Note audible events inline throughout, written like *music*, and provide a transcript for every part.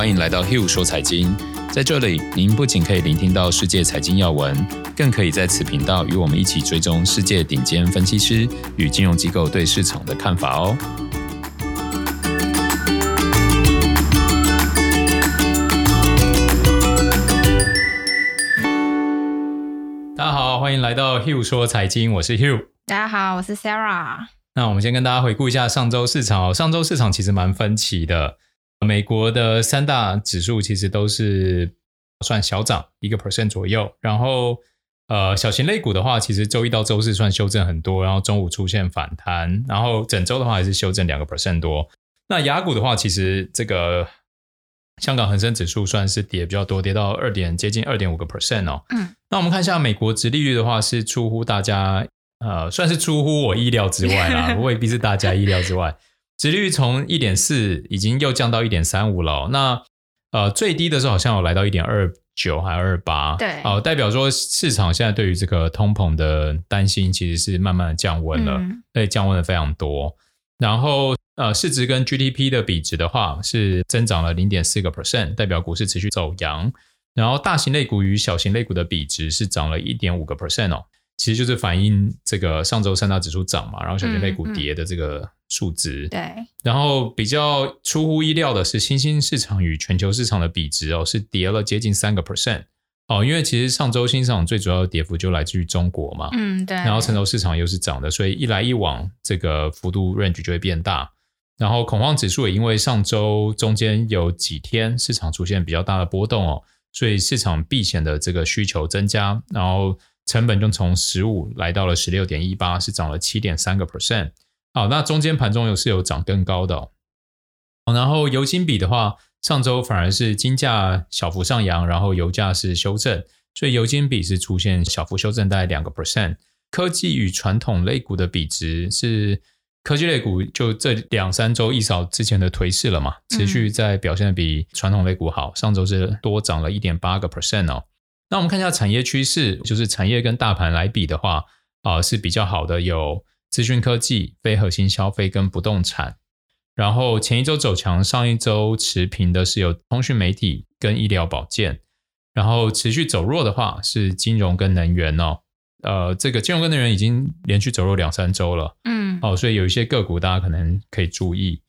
欢迎来到 Hill 说财经。在这里，您不仅可以聆听到世界财经要闻，更可以在此频道与我们一起追踪世界顶尖分析师与金融机构对市场的看法哦。大家好，欢迎来到 Hill 说财经，我是 Hill。大家好，我是 Sarah。那我们先跟大家回顾一下上周市场哦。上周市场其实蛮分歧的。美国的三大指数其实都是算小涨一个 percent 左右，然后呃小型类股的话，其实周一到周四算修正很多，然后中午出现反弹，然后整周的话还是修正两个 percent 多。那雅股的话，其实这个香港恒生指数算是跌比较多，跌到二点接近二点五个 percent 哦。嗯，那我们看一下美国殖利率的话，是出乎大家呃算是出乎我意料之外啦，未必是大家意料之外。殖利率从一点四已经又降到一点三五了，那呃最低的时候好像有来到一点二九还二八，对，哦、呃，代表说市场现在对于这个通膨的担心其实是慢慢的降温了，对、嗯，降温的非常多。然后呃市值跟 GDP 的比值的话是增长了零点四个 percent，代表股市持续走阳。然后大型类股与小型类股的比值是涨了一点五个 percent 哦，其实就是反映这个上周三大指数涨嘛，然后小型类股跌的这个。数值。对，然后比较出乎意料的是，新兴市场与全球市场的比值哦，是跌了接近三个 percent 哦，因为其实上周新市场最主要的跌幅就来自于中国嘛，嗯对，然后成熟市场又是涨的，所以一来一往，这个幅度 range 就会变大。然后恐慌指数也因为上周中间有几天市场出现比较大的波动哦，所以市场避险的这个需求增加，然后成本就从十五来到了十六点一八，是涨了七点三个 percent。好，那中间盘中有是有涨更高的哦。然后油金比的话，上周反而是金价小幅上扬，然后油价是修正，所以油金比是出现小幅修正，大概两个 percent。科技与传统类股的比值是科技类股就这两三周一扫之前的颓势了嘛，持续在表现的比传统类股好，上周是多涨了一点八个 percent 哦。那我们看一下产业趋势，就是产业跟大盘来比的话，啊、呃、是比较好的有。资讯科技、非核心消费跟不动产，然后前一周走强，上一周持平的是有通讯媒体跟医疗保健，然后持续走弱的话是金融跟能源哦。呃，这个金融跟能源已经连续走弱两三周了，嗯，哦，所以有一些个股大家可能可以注意。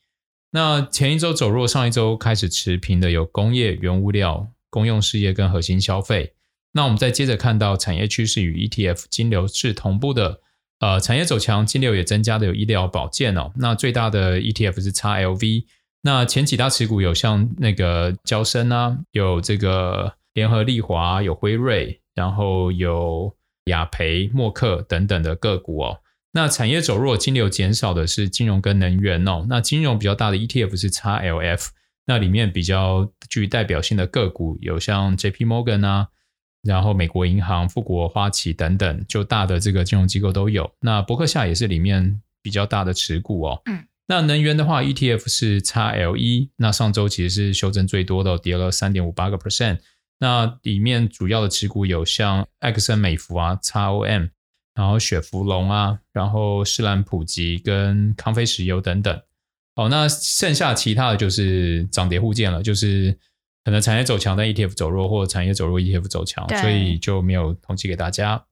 那前一周走弱，上一周开始持平的有工业、原物料、公用事业跟核心消费。那我们再接着看到产业趋势与 ETF 金流是同步的。呃，产业走强，金流也增加的有医疗保健哦。那最大的 ETF 是 XLV。那前几大持股有像那个交生啊，有这个联合利华，有辉瑞，然后有雅培、默克等等的个股哦。那产业走弱，金流减少的是金融跟能源哦。那金融比较大的 ETF 是 XLF。那里面比较具代表性的个股有像 JP Morgan 啊。然后美国银行、富国、花旗等等，就大的这个金融机构都有。那伯克夏也是里面比较大的持股哦。嗯。那能源的话，ETF 是 XLE，那上周其实是修正最多的，跌了三点五八个 percent。那里面主要的持股有像埃克森美孚啊、XOM，然后雪佛龙啊，然后士兰普吉跟康菲石油等等。哦，那剩下其他的就是涨跌互见了，就是。可能产业走强，但 ETF 走弱，或者产业走弱，ETF 走强，所以就没有统计给大家。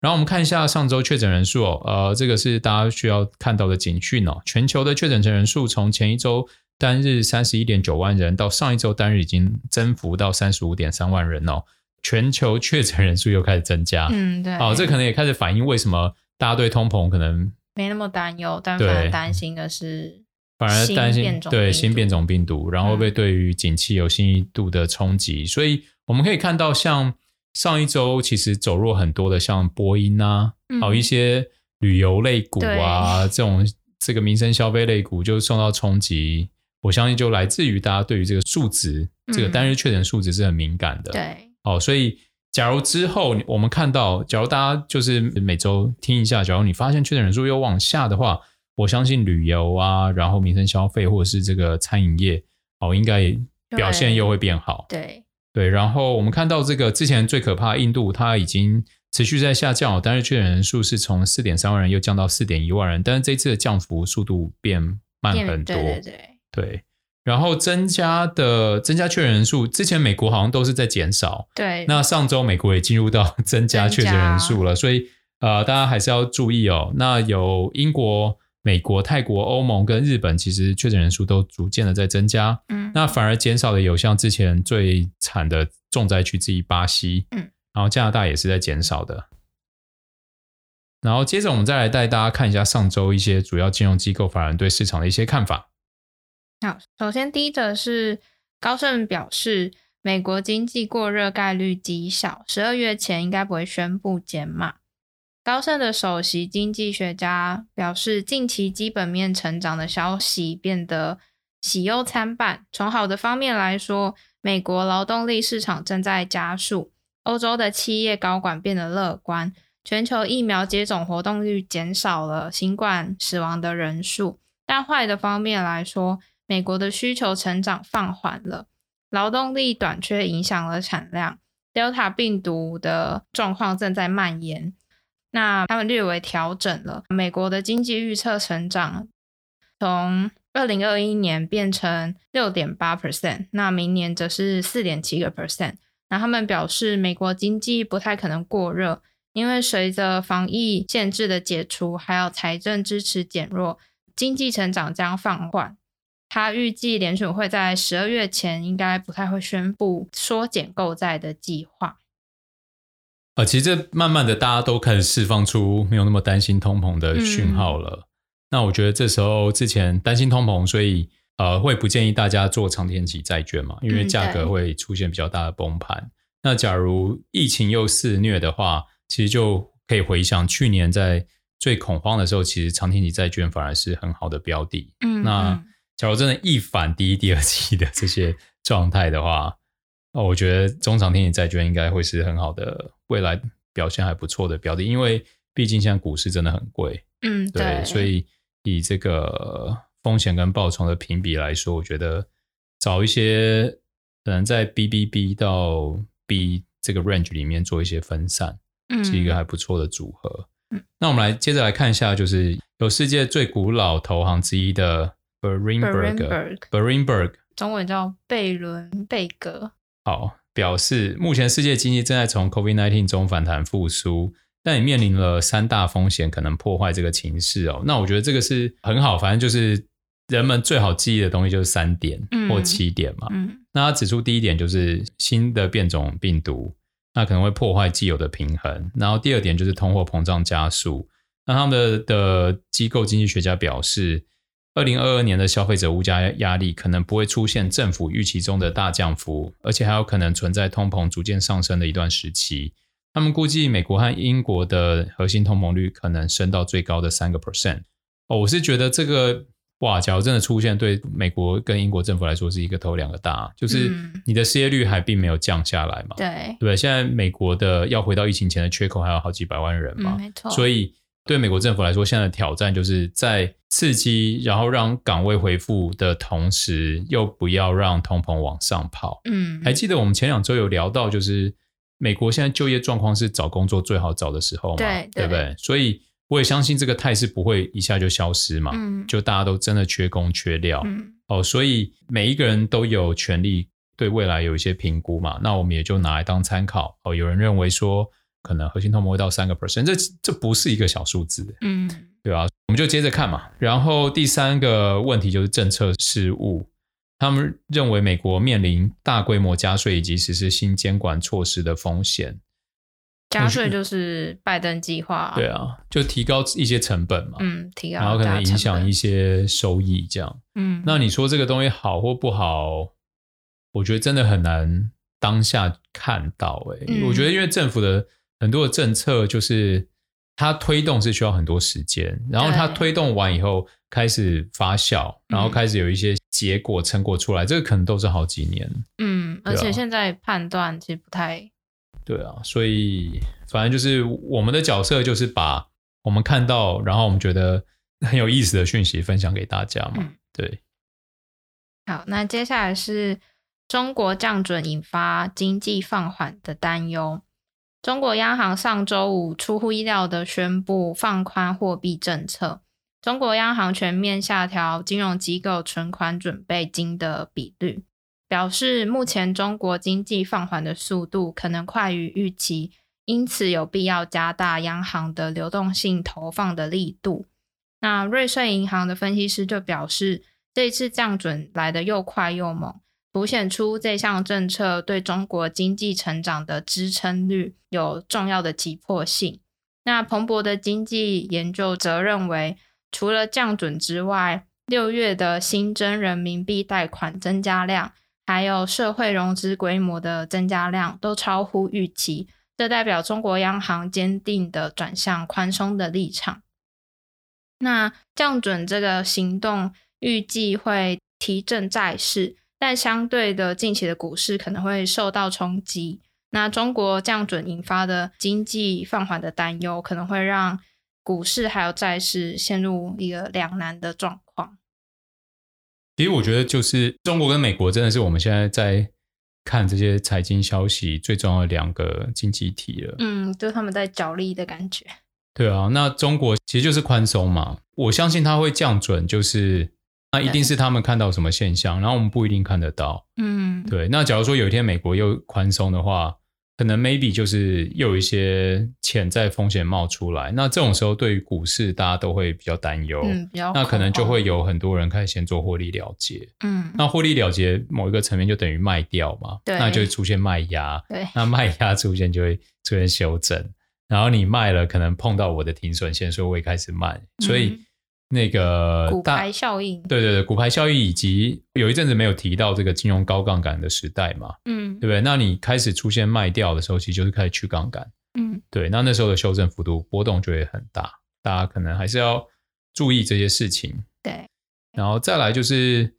然后我们看一下上周确诊人数哦，呃，这个是大家需要看到的警讯哦。全球的确诊人数从前一周单日三十一点九万人，到上一周单日已经增幅到三十五点三万人哦。全球确诊人数又开始增加，嗯，对，哦，这可能也开始反映为什么大家对通膨可能没那么担忧，但反而担心的是。反而担心对新变种病毒，然后会不会对于景气有新一度的冲击？嗯。所以我们可以看到，像上一周其实走弱很多的，像波音啊，还有一些旅游类股啊，这种这个民生消费类股就受到冲击。我相信就来自于大家对于这个数值，这个单日确诊数值是很敏感的。对，哦，所以假如之后我们看到，假如大家就是每周听一下，假如你发现确诊人数又往下的话。我相信旅游啊，然后民生消费或者是这个餐饮业，哦，应该表现又会变好。对对，然后我们看到这个之前最可怕的印度，它已经持续在下降，但是确诊人数是从四点三万人又降到四点一万人，但是这次的降幅速度变慢很多。对对对，对。然后增加的增加确诊人数，之前美国好像都是在减少。对，那上周美国也进入到 *laughs* 增加确诊人数了，所以呃，大家还是要注意哦。那有英国、美国、泰国、欧盟跟日本，其实确诊人数都逐渐的在增加。嗯，那反而减少的有像之前最惨的重灾区之一巴西，嗯，然后加拿大也是在减少的。然后接着我们再来带大家看一下上周一些主要金融机构法人对市场的一些看法。好，首先第一则是高盛表示，美国经济过热概率极小，十二月前应该不会宣布减码。高盛的首席经济学家表示，近期基本面成长的消息变得喜忧参半。从好的方面来说，美国劳动力市场正在加速，欧洲的企业高管变得乐观。全球疫苗接种活动率减少了新冠死亡的人数，但坏的方面来说，美国的需求成长放缓了，劳动力短缺影响了产量，Delta 病毒的状况正在蔓延。那他们略微调整了美国的经济预测成长，从二零二一年变成六点八 percent，那明年则是四点七个 percent。那他们表示，美国经济不太可能过热。因为随着防疫限制的解除，还有财政支持减弱，经济成长将放缓。他预计联储会在十二月前应该不太会宣布缩减购债的计划。啊，其实这慢慢的大家都开始释放出没有那么担心通膨的讯号了。嗯、那我觉得这时候之前担心通膨，所以呃会不建议大家做长天期债券嘛，因为价格会出现比较大的崩盘。嗯、那假如疫情又肆虐的话，其实就可以回想去年在最恐慌的时候，其实长天期债券反而是很好的标的。嗯，那假如真的一反第一、第二期的这些状态的话，那我觉得中长天期债券应该会是很好的，未来表现还不错的标的。因为毕竟现在股市真的很贵。嗯，对，对，所以以这个风险跟报酬的评比来说，我觉得找一些可能在 BBB 到 B 这个 range 里面做一些分散。是一个还不错的组合。嗯，那我们来接着来看一下，就是有世界最古老投行之一的 Berenberg，Berenberg，中文叫贝伦贝格。好，表示目前世界经济正在从 COVID-19 中反弹复苏，但也面临了三大风险可能破坏这个情势哦。那我觉得这个是很好，反正就是人们最好记忆的东西就是三点或七点嘛。嗯，那他指出第一点就是新的变种病毒。那可能会破坏既有的平衡。然后第二点就是通货膨胀加速。那他们的的机构经济学家表示，二零二二年的消费者物价压力可能不会出现政府预期中的大降幅，而且还有可能存在通膨逐渐上升的一段时期。他们估计美国和英国的核心通膨率可能升到最高的三个 percent。哦，我是觉得这个。哇，假如真的出现，对美国跟英国政府来说是一个头两个大，就是你的失业率还并没有降下来嘛？对，对，现在美国的要回到疫情前的缺口还有好几百万人嘛？没错。所以对美国政府来说，现在的挑战就是在刺激，然后让岗位恢复的同时，又不要让通膨往上跑。嗯，还记得我们前两周有聊到，就是美国现在就业状况是找工作最好找的时候嘛？对，对不对？所以。我也相信这个态势不会一下就消失嘛，嗯，就大家都真的缺工缺料，嗯，哦，所以每一个人都有权利对未来有一些评估嘛，那我们也就拿来当参考。哦，有人认为说可能核心通膨会到三个 percent，这这不是一个小数字，嗯，对吧？我们就接着看嘛。然后第三个问题就是政策失误，他们认为美国面临大规模加税以及实施新监管措施的风险。加税就是拜登计划，啊，对啊，就提高一些成本嘛，嗯，提高，然后可能影响一些收益，这样，嗯，那你说这个东西好或不好？我觉得真的很难当下看到，欸，哎，嗯，我觉得因为政府的很多的政策，就是它推动是需要很多时间，然后它推动完以后开始发酵，然后开始有一些结果成果出来，嗯，这个可能都是好几年，嗯，而且现在判断其实不太。对啊，所以反正就是我们的角色就是把我们看到，然后我们觉得很有意思的讯息分享给大家嘛。嗯、对，好，那接下来是中国降准引发经济放缓的担忧。中国央行上周五出乎意料的宣布放宽货币政策，中国央行全面下调金融机构存款准备金的比率，表示目前中国经济放缓的速度可能快于预期，因此有必要加大央行的流动性投放的力度。那瑞穗银行的分析师就表示，这次降准来得又快又猛。凸显出这项政策对中国经济成长的支撑率有重要的急迫性。那彭博的经济研究则认为，除了降准之外，六月的新增人民币贷款增加量，还有社会融资规模的增加量都超乎预期。这代表中国央行坚定的转向宽松的立场。那降准这个行动预计会提振债市。但相对的，近期的股市可能会受到冲击。那中国降准引发的经济放缓的担忧，可能会让股市还有债市陷入一个两难的状况。其实我觉得，就是中国跟美国真的是我们现在在看这些财经消息最重要的两个经济体了。嗯，就他们在角力的感觉。对啊，那中国其实就是宽松嘛。我相信它会降准，就是。那一定是他们看到什么现象，然后我们不一定看得到。嗯，对。那假如说有一天美国又宽松的话，可能 maybe 就是又有一些潜在风险冒出来。那这种时候，对于股市大家都会比较担忧。嗯，比较。那可能就会有很多人开始先做获利了结。嗯。那获利了结某一个层面就等于卖掉嘛。对。那就会出现卖压。对。那卖压出现就会出现修正，然后你卖了，可能碰到我的停损线，所以我也开始卖。所以。那个骨牌效应，对对对，骨牌效应以及有一阵子没有提到这个金融高杠杆的时代嘛，嗯，对不对？那你开始出现卖掉的时候，其实就是开始去杠杆，嗯，对。那那时候的修正幅度波动就会很大，大家可能还是要注意这些事情。对，然后再来就是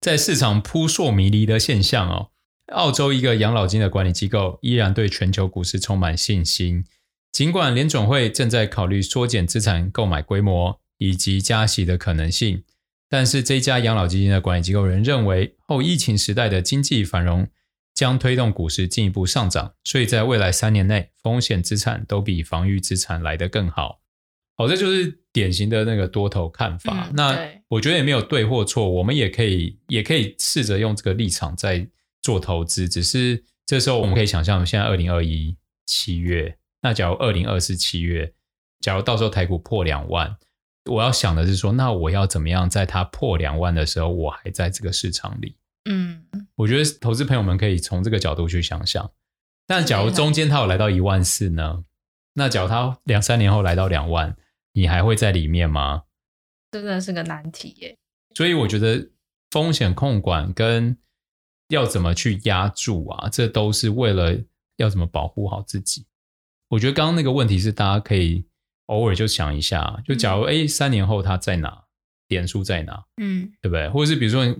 在市场扑朔迷离的现象哦，澳洲一个养老金的管理机构依然对全球股市充满信心。尽管联总会正在考虑缩减资产购买规模以及加息的可能性，但是这家养老基金的管理机构人认为，后疫情时代的经济繁荣将推动股市进一步上涨，所以在未来三年内，风险资产都比防御资产来得更好。好，这就是典型的那个多头看法。嗯、那我觉得也没有对或错，我们也可以也可以试着用这个立场在做投资。只是这时候我们可以想象，现在二零二一七月。那假如二零二四七月，假如到时候台股破两万，我要想的是说，那我要怎么样在它破两万的时候，我还在这个市场里？嗯，我觉得投资朋友们可以从这个角度去想想。但假如中间它有来到一万四呢？那假如它两三年后来到两万，你还会在里面吗？真的是个难题耶。所以我觉得风险控管跟要怎么去压住啊，这都是为了要怎么保护好自己。我觉得刚刚那个问题是大家可以偶尔就想一下，就假如哎、嗯，三年后他在哪，点数在哪，嗯，对不对？或者是比如说，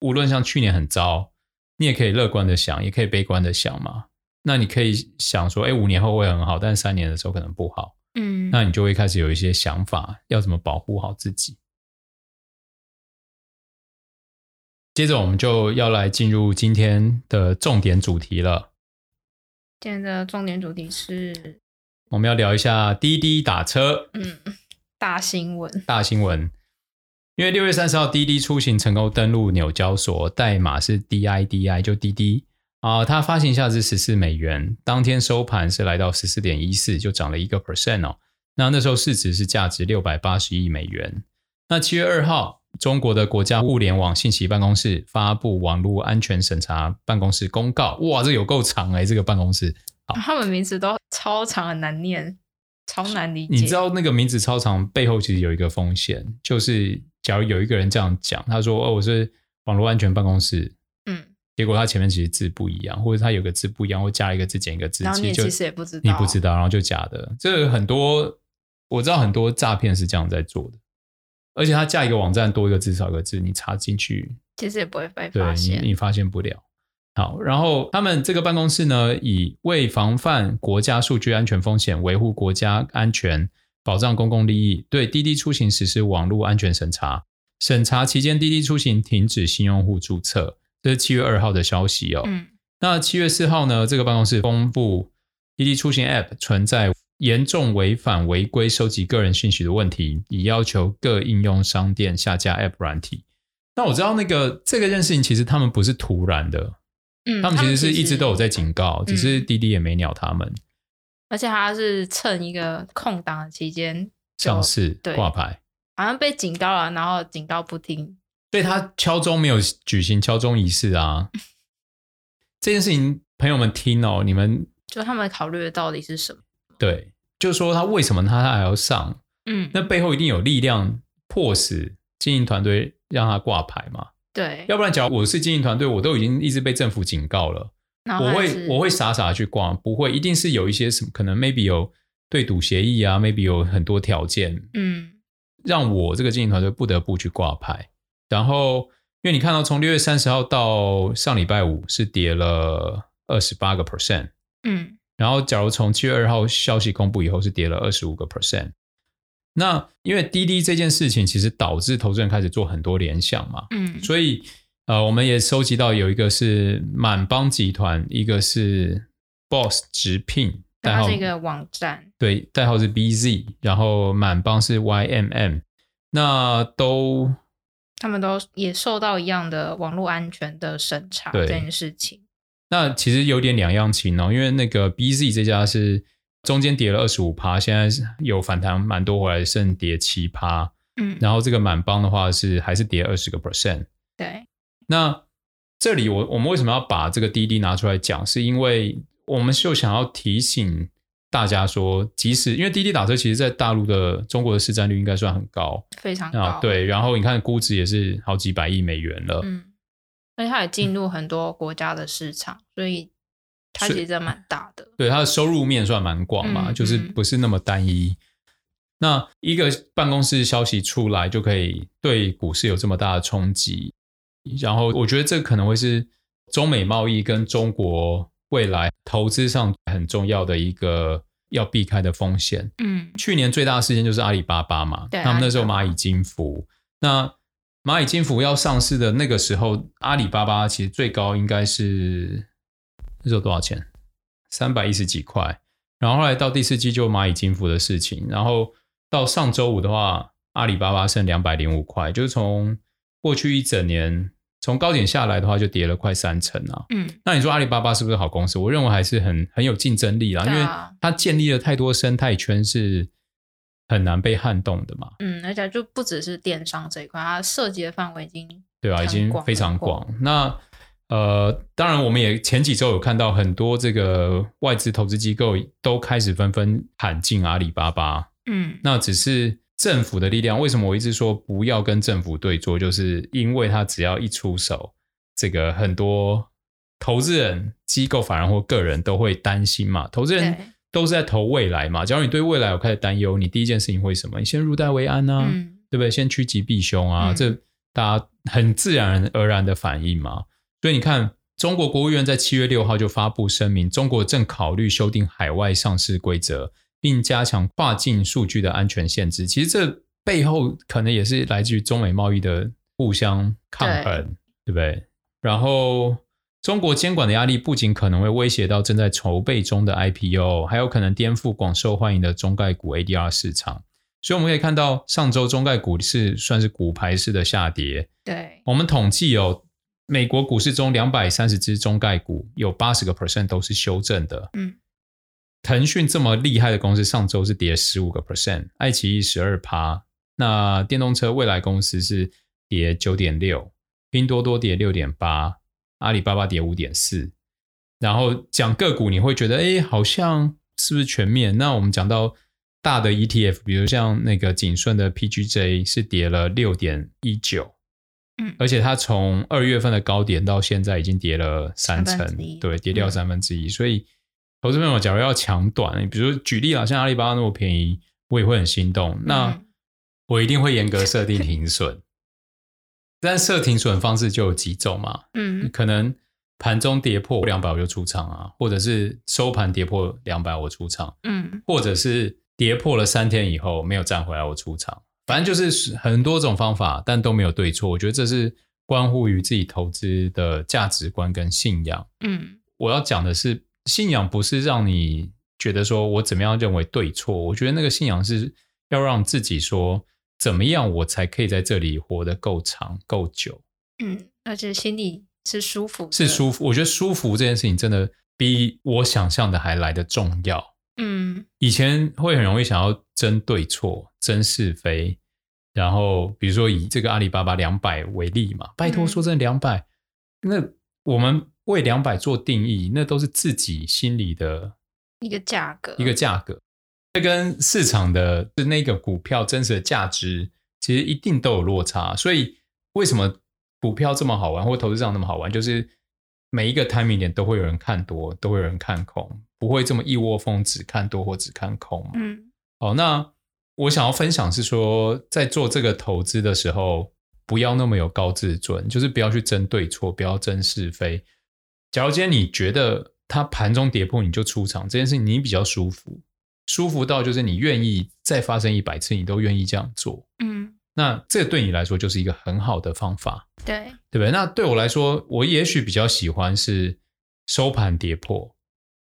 无论像去年很糟，你也可以乐观的想，也可以悲观的想嘛。那你可以想说，哎，五年后会很好，但是三年的时候可能不好，嗯，那你就会开始有一些想法，要怎么保护好自己。接着我们就要来进入今天的重点主题了。今天的重点主题是，我们要聊一下滴滴打车。嗯，大新闻，大新闻。因为六月三十号，滴滴出行成功登陆纽交所，代码是 DIDI，就滴滴啊。它发行价值十四美元，当天收盘是来到十四点一四，就涨了一个 percent 哦。那那时候市值是价值六百八十亿美元。那七月二号。中国的国家物联网信息办公室发布网络安全审查办公室公告，哇，这有够长哎，这个办公室，他们名字都超长，很难念，超难理解。你知道那个名字超长背后其实有一个风险，就是假如有一个人这样讲，他说哦，我是网络安全办公室，嗯，结果他前面其实字不一样，或者他有个字不一样，或加一个字减一个字，然后你其实也不知道，你不知道，然后就假的。这很多我知道很多诈骗是这样在做的。而且它架一个网站多一个字少一个字，你插进去其实也不会被发现，对你你发现不了。好，然后他们这个办公室呢，以为防范国家数据安全风险、维护国家安全、保障公共利益，对滴滴出行实施网络安全审查。审查期间，滴滴出行停止新用户注册，这是七月二号的消息哦。嗯，那七月四号呢，这个办公室公布滴滴出行 App 存在严重违反违规收集个人信息的问题，已要求各应用商店下架 App 软体。那我知道那个这个件事情其实他们不是突然的，嗯，他们其实是一直都有在警告，只是滴滴也没鸟他们。而且他是趁一个空档的期间上市挂牌，好像被警告了，然后警告不听，所以他敲钟没有举行敲钟仪式啊。*laughs* 这件事情，朋友们听哦，你们就他们考虑的到底是什么？对，就是说他为什么他还要上？嗯，那背后一定有力量迫使经营团队让他挂牌嘛？对，要不然假如我是经营团队，我都已经一直被政府警告了，我会我会傻傻的去挂，不会，一定是有一些什么可能，maybe 有对赌协议啊，maybe 有很多条件，嗯，让我这个经营团队不得不去挂牌。然后，因为你看到从六月三十号到上礼拜五是跌了二十八个 percent，嗯。然后，假如从七月二号消息公布以后是跌了二十五个 percent，那因为滴滴这件事情其实导致投资人开始做很多联想嘛，嗯，所以呃，我们也收集到有一个是满帮集团，一个是 Boss 直聘，代号是一个网站，对，代号是 BZ，然后满帮是 YMM，那都他们都也受到一样的网络安全的审查这件事情。那其实有点两样情哦，因为那个 BZ 这家是中间跌了二十五趴，现在有反弹蛮多回来，剩跌七趴。嗯，然后这个满帮的话是还是跌二十个 percent。对，那这里我我们为什么要把这个滴滴拿出来讲？是因为我们就想要提醒大家说，即使因为滴滴打车，其实在大陆的中国的市占率应该算很高，非常高。啊，对，然后你看估值也是好几百亿美元了。嗯。所以它也进入很多国家的市场，嗯、所以它其实真蛮大的。对，它的收入面算蛮广嘛，嗯、就是不是那么单一。嗯、那一个办公室消息出来就可以对股市有这么大的冲击，然后我觉得这可能会是中美贸易跟中国未来投资上很重要的一个要避开的风险。嗯，去年最大的事件就是阿里巴巴嘛，对，他们那时候蚂蚁金服，那。蚂蚁金服要上市的那个时候，阿里巴巴其实最高应该是那时候多少钱？三百一十几块。然后后来到第四季就蚂蚁金服的事情，然后到上周五的话，阿里巴巴剩两百零五块，就是从过去一整年从高点下来的话，就跌了快三成啊。嗯，那你说阿里巴巴是不是好公司？我认为还是很很有竞争力啦，因为它建立了太多生态圈是。很难被撼动的嘛，嗯，而且就不只是电商这一块，它涉及的范围已经对啊，已经非常广。那呃，当然我们也前几周有看到很多这个外资投资机构都开始纷纷喊进阿里巴巴，嗯，那只是政府的力量。为什么我一直说不要跟政府对坐？就是因为他只要一出手，这个很多投资人、机构、法人或个人都会担心嘛，投资人。都是在投未来嘛。假如你对未来有开始担忧，你第一件事情会什么？你先入袋为安啊，嗯、对不对？先趋吉避凶啊，嗯、这大家很自然而然的反应嘛。所以你看，中国国务院在七月六号就发布声明，中国正考虑修订海外上市规则，并加强跨境数据的安全限制。其实这背后可能也是来自于中美贸易的互相抗衡，对，对不对？然后。中国监管的压力不仅可能会威胁到正在筹备中的 IPO，还有可能颠覆广受欢迎的中概股 ADR 市场。所以我们可以看到，上周中概股是算是股牌式的下跌。对，我们统计哦，美国股市中两百三十只中概股有八十个 percent 都是修正的。嗯，腾讯这么厉害的公司，上周是跌十五个 percent，爱奇艺十二趴。那电动车未来公司是跌九点六，拼多多跌六点八。阿里巴巴跌五点四，然后讲个股，你会觉得，哎，好像是不是全面？那我们讲到大的 ETF，比如像那个景顺的 PGJ 是跌了六点一九，嗯，而且它从二月份的高点到现在已经跌了三成，对，跌掉三分之一。所以，投资朋友假如要抢短，你比如说举例啊，像阿里巴巴那么便宜，我也会很心动。那我一定会严格设定停损。但设停损方式就有几种嘛，嗯，可能盘中跌破两百我就出场啊，或者是收盘跌破两百我出场，嗯，或者是跌破了三天以后没有站回来我出场，反正就是很多种方法，但都没有对错。我觉得这是关乎于自己投资的价值观跟信仰。嗯，我要讲的是信仰不是让你觉得说我怎么样认为对错。我觉得那个信仰是要让自己说怎么样我才可以在这里活得够长够久。嗯，而且心里是舒服，是舒服。我觉得舒服这件事情真的比我想象的还来得重要。嗯，以前会很容易想要争对错、争是非，然后比如说以这个阿里巴巴两百为例嘛，拜托说真的两百，那我们为两百做定义，那都是自己心里的一个价格，一个价格，这跟市场的那个股票真实的价值，其实一定都有落差。所以为什么股票这么好玩，或投资上那么好玩，就是每一个 timing 点都会有人看多，都会有人看空。不会这么一窝蜂只看多或只看空嘛？嗯，好，那我想要分享是说，在做这个投资的时候，不要那么有高自尊，就是不要去争对错，不要争是非。假如今天你觉得它盘中跌破你就出场，这件事情你比较舒服，舒服到就是你愿意再发生一百次，你都愿意这样做。嗯，那这对你来说就是一个很好的方法，对，对不对？那对我来说，我也许比较喜欢是收盘跌破。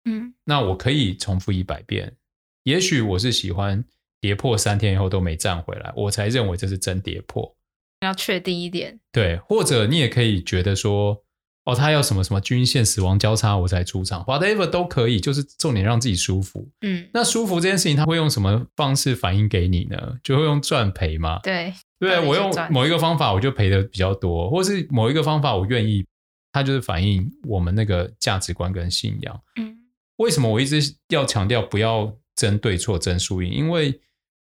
嗯，那我可以重复一百遍。也许我是喜欢跌破三天以后都没站回来，我才认为这是真跌破。要确定一点，对。或者你也可以觉得说，哦，他要什么什么均线死亡交叉我才出场，whatever 都可以，就是重点让自己舒服。嗯，那舒服这件事情，他会用什么方式反映给你呢？就会用赚赔吗？对，对，我用某一个方法我就赔的比较多，或是某一个方法我愿意，它就是反映我们那个价值观跟信仰。嗯。为什么我一直要强调不要争对错、争输赢？因为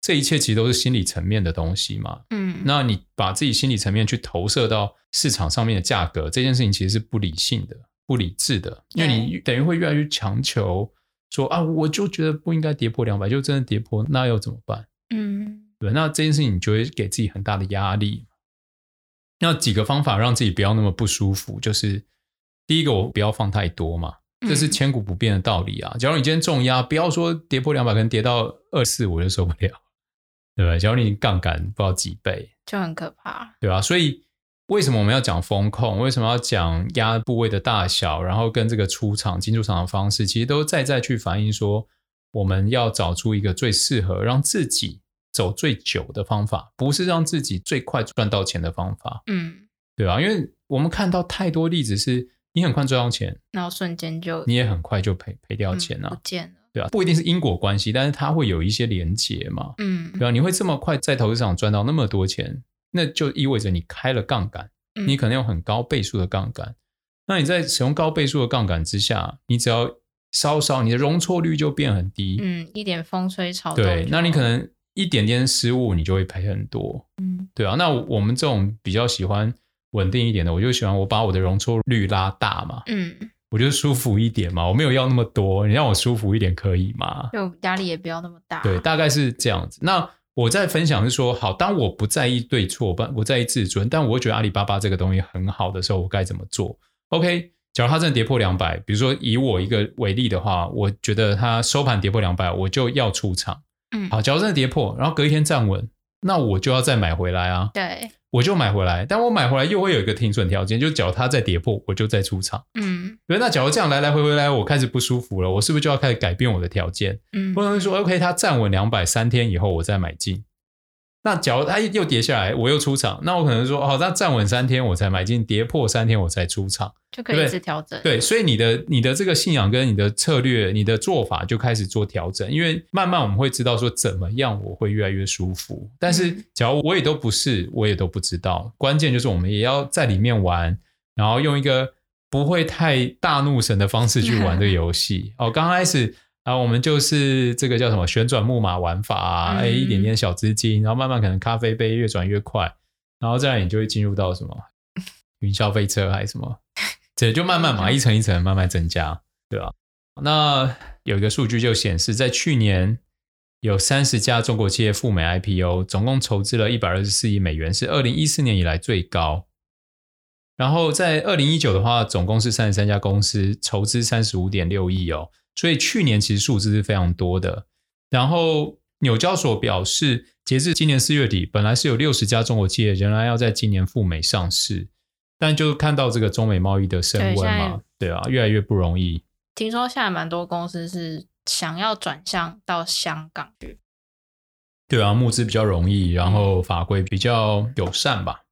这一切其实都是心理层面的东西嘛。嗯，那你把自己心理层面去投射到市场上面的价格，这件事情其实是不理性的、不理智的，因为你等于会越来越强求说啊，我就觉得不应该跌破两百，就真的跌破，那又怎么办？嗯，对，那这件事情你就会给自己很大的压力。那几个方法让自己不要那么不舒服，就是第一个，我不要放太多嘛。这是千古不变的道理啊！假如你今天重压，不要说跌破两百，可能跌到二四，我就受不了，对不对？假如你杠杆不知道几倍，就很可怕，对吧？所以为什么我们要讲风控？为什么要讲压部位的大小？然后跟这个出场进出场的方式，其实都再再去反映说，我们要找出一个最适合让自己走最久的方法，不是让自己最快赚到钱的方法。嗯，对吧？因为我们看到太多例子是。你很快赚到钱，然后瞬间就你也很快就赔赔掉钱了，不见了，对啊，不一定是因果关系，但是它会有一些连结嘛，嗯，对啊，你会这么快在投资上赚到那么多钱，那就意味着你开了杠杆，你可能有很高倍数的杠杆，那你在使用高倍数的杠杆之下，你只要稍稍你的容错率就变很低，嗯，一点风吹草动，对，那你可能一点点失误，你就会赔很多，嗯，对啊，那我们这种比较喜欢。稳定一点的，我就喜欢我把我的容错率拉大嘛，嗯，我就舒服一点嘛，我没有要那么多，你让我舒服一点可以吗？就压力也不要那么大，对，大概是这样子。那我在分享是说，好，当我不在意对错，不不在意自尊，但我会觉得阿里巴巴这个东西很好的时候，我该怎么做？OK，假如它真的跌破两百，比如说以我一个为例的话，我觉得它收盘跌破两百，我就要出场。嗯，好，假如真的跌破，然后隔一天站稳，那我就要再买回来啊。对。我就买回来，但我买回来又会有一个停损条件，就假如它再跌破，我就再出场。嗯，对，那假如这样来来回回来，我开始不舒服了，我是不是就要开始改变我的条件？嗯，不能说 OK，它站稳两百三天以后我再买进。那假如它又跌下来，我又出场，那我可能说哦，那站稳三天我才买进，跌破三天我才出场。就可以一直调整，对，所以你的你的这个信仰跟你的策略、你的做法就开始做调整，因为慢慢我们会知道说怎么样我会越来越舒服。但是，假如我也都不是，我也都不知道。关键就是我们也要在里面玩，然后用一个不会太大怒神的方式去玩这个游戏。哦，刚开始啊，我们就是这个叫什么旋转木马玩法啊，哎，一点点小资金，然后慢慢可能咖啡杯越转越快，然后再来你就会进入到什么 *laughs* 云霄飞车还是什么。这就慢慢嘛，*laughs* 一层一层慢慢增加，对吧？那有一个数据就显示，在去年有三十家中国企业赴美 IPO，总共筹资了一百二十四亿美元，是二零一四年以来最高。然后在二零一九的话，总共是三十三家公司筹资三十五点六亿哦，所以去年其实数字是非常多的。然后纽交所表示，截至今年四月底，本来是有六十家中国企业仍然要在今年赴美上市。但就看到这个中美贸易的升温嘛，对啊，越来越不容易。听说现在蛮多公司是想要转向到香港去。对啊，募资比较容易，然后法规比较友善吧。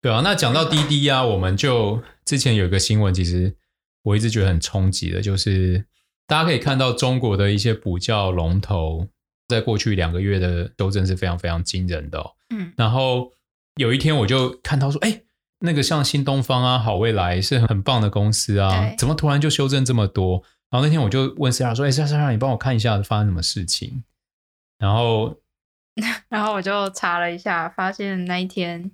对啊，那讲到滴滴啊，我们就之前有一个新闻，其实我一直觉得很冲击的，就是大家可以看到中国的一些补教龙头，在过去两个月的修正是非常非常惊人的哦。嗯，然后有一天我就看到说，哎，那个像新东方啊、好未来是很棒的公司啊，怎么突然就修正这么多？然后那天我就问 Sarah 说，哎，Sarah，你帮我看一下发生什么事情？然后，*laughs* 然后我就查了一下，发现那一天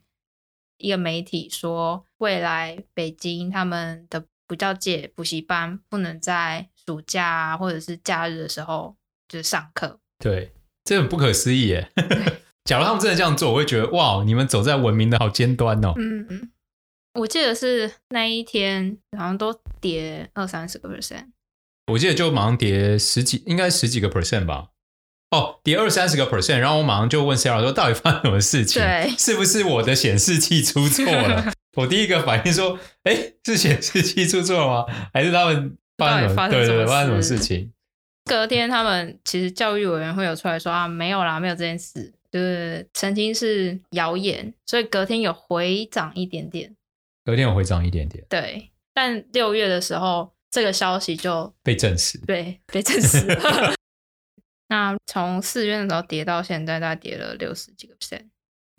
一个媒体说，未来北京他们的补教界补习班不能在暑假啊或者是假日的时候就是上课。对，这很不可思议耶。*laughs* 假如他们真的这样做，我会觉得哇，你们走在文明的好尖端哦。嗯嗯，我记得是那一天好像都跌二三十个 percent。我记得就马上跌十几，应该十几个 percent 吧。哦，跌二三十个 percent，然后我马上就问 Sarah 说，到底发生什么事情？对，是不是我的显示器出错了？*laughs* 我第一个反应说，哎，是显示器出错了吗？还是他们发生什么？发生什么事情？隔天他们其实教育委员会有出来说啊，没有啦，没有这件事，就是曾经是谣言，所以隔天有回涨一点点。隔天有回涨一点点，对。但六月的时候，这个消息就被证实，对，被证实了。*laughs* 那从四月的时候跌到现在，大概跌了六十几个 percent。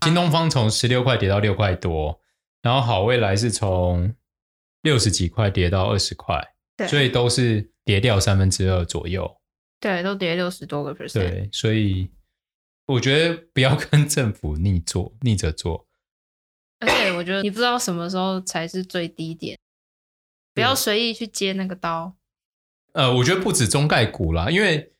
新东方从十六块跌到六块多，然后好未来是从六十几块跌到二十块，对，所以都是跌掉三分之二左右。对，都跌六十多个 percent。对，所以我觉得不要 *laughs* 跟政府逆做，逆着做。而且我觉得你不知道什么时候才是最低点，不要随意去接那个刀。呃，我觉得不止中概股啦，因为。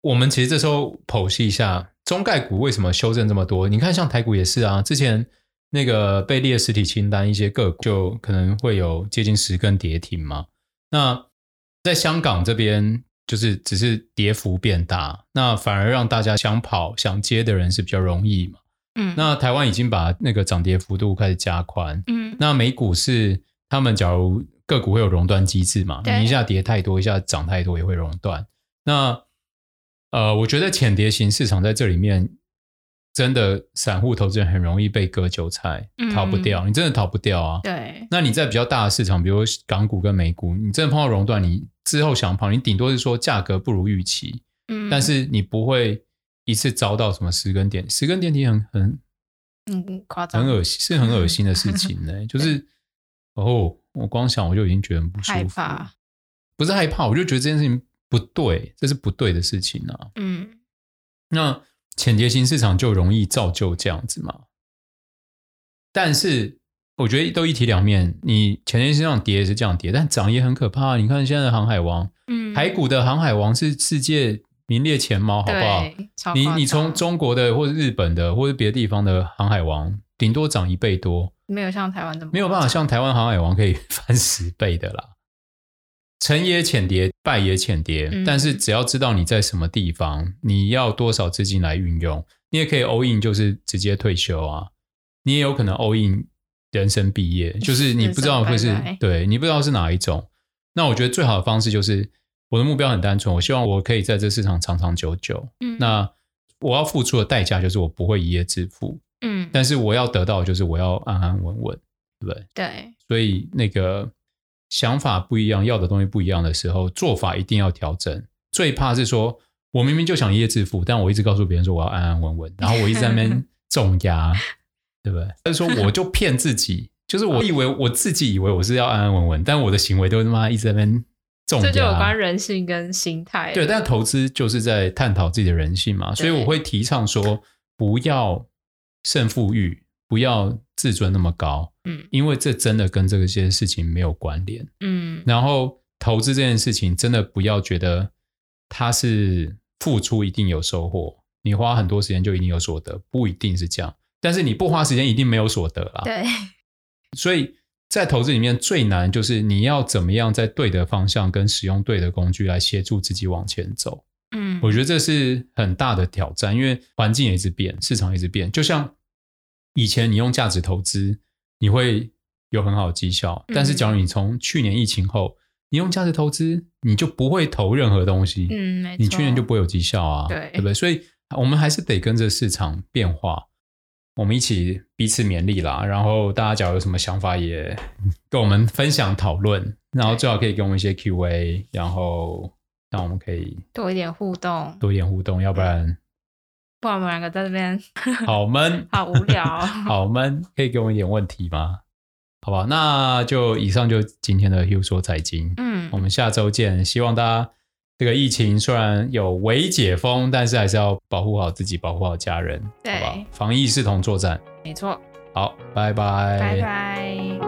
我们其实这时候剖析一下中概股为什么修正这么多？你看，像台股也是啊，之前那个被列实体清单，一些个股就可能会有接近十根跌停嘛。那在香港这边，就是只是跌幅变大，那反而让大家想跑想接的人是比较容易嘛。嗯，那台湾已经把那个涨跌幅度开始加宽。嗯，那美股是他们假如个股会有熔断机制嘛？你一下跌太多，一下涨太多也会熔断。那呃，我觉得浅碟型市场在这里面，真的散户投资人很容易被割韭菜，嗯、逃不掉。你真的逃不掉啊！对。那你在比较大的市场，比如港股跟美股，你真的碰到熔断，你之后想跑，你顶多是说价格不如预期，嗯，但是你不会一次遭到什么十根点，十根电梯很很嗯夸张，很恶心，是很恶心的事情呢。*laughs* 就是哦，我光想我就已经觉得很不舒服，害怕，不是害怕，我就觉得这件事情。不对，这是不对的事情啊。嗯，那浅碟型市场就容易造就这样子嘛。但是我觉得都一体两面，你浅碟型市场跌也是这样跌，但涨也很可怕。你看现在的航海王，嗯，台股的航海王是世界名列前茅，好不好？你你从中国的或者日本的或者别的地方的航海王，顶多涨一倍多，没有像台湾这么，没有办法像台湾航海王可以 *laughs* 翻十倍的啦。成也浅碟，败也浅碟。嗯，但是只要知道你在什么地方，你要多少资金来运用，你也可以 all in，就是直接退休啊。你也有可能 all in 人生毕业，就是你不知道会是，对，你不知道是哪一种。那我觉得最好的方式就是，我的目标很单纯，我希望我可以在这市场长长久久。嗯，那我要付出的代价就是我不会一夜致富。嗯，但是我要得到的就是我要安安稳稳，对不对？对，所以那个。想法不一样，要的东西不一样的时候，做法一定要调整。最怕是说，我明明就想一夜致富，但我一直告诉别人说我要安安稳稳，*laughs* 然后我一直在那边重压，对不对？但是说我就骗自己，*laughs* 就是我以为我自己以为我是要安安稳稳，但我的行为都他妈一直在那边重压。这就有关人性跟心态。对，但投资就是在探讨自己的人性嘛，所以我会提倡说，不要胜负欲，不要自尊那么高。嗯，因为这真的跟这些事情没有关联。嗯，然后投资这件事情，真的不要觉得它是付出一定有收获，你花很多时间就一定有所得，不一定是这样。但是你不花时间，一定没有所得啊。对。所以在投资里面最难就是你要怎么样在对的方向跟使用对的工具来协助自己往前走。嗯，我觉得这是很大的挑战，因为环境也一直变，市场一直变。就像以前你用价值投资。你会有很好的绩效，但是假如你从去年疫情后，你用价值投资，你就不会投任何东西。嗯，没错。你去年就不会有绩效啊，对，对不对？所以我们还是得跟着市场变化，我们一起彼此勉励啦。然后大家假如有什么想法，也跟我们分享讨论。然后最好可以给我们一些 Q&A，然后让我们可以多一点互动，多一点互动，要不然。不然我们两个在这边 *laughs* 好闷，*laughs* 好无聊，*laughs* 好闷，可以给我们一点问题吗？好吧，那就以上就今天的 Hugh 说财经，嗯，我们下周见。希望大家这个疫情虽然有微解封，但是还是要保护好自己，保护好家人，对，好吧？防疫视同作战，没错。好，拜拜，拜拜。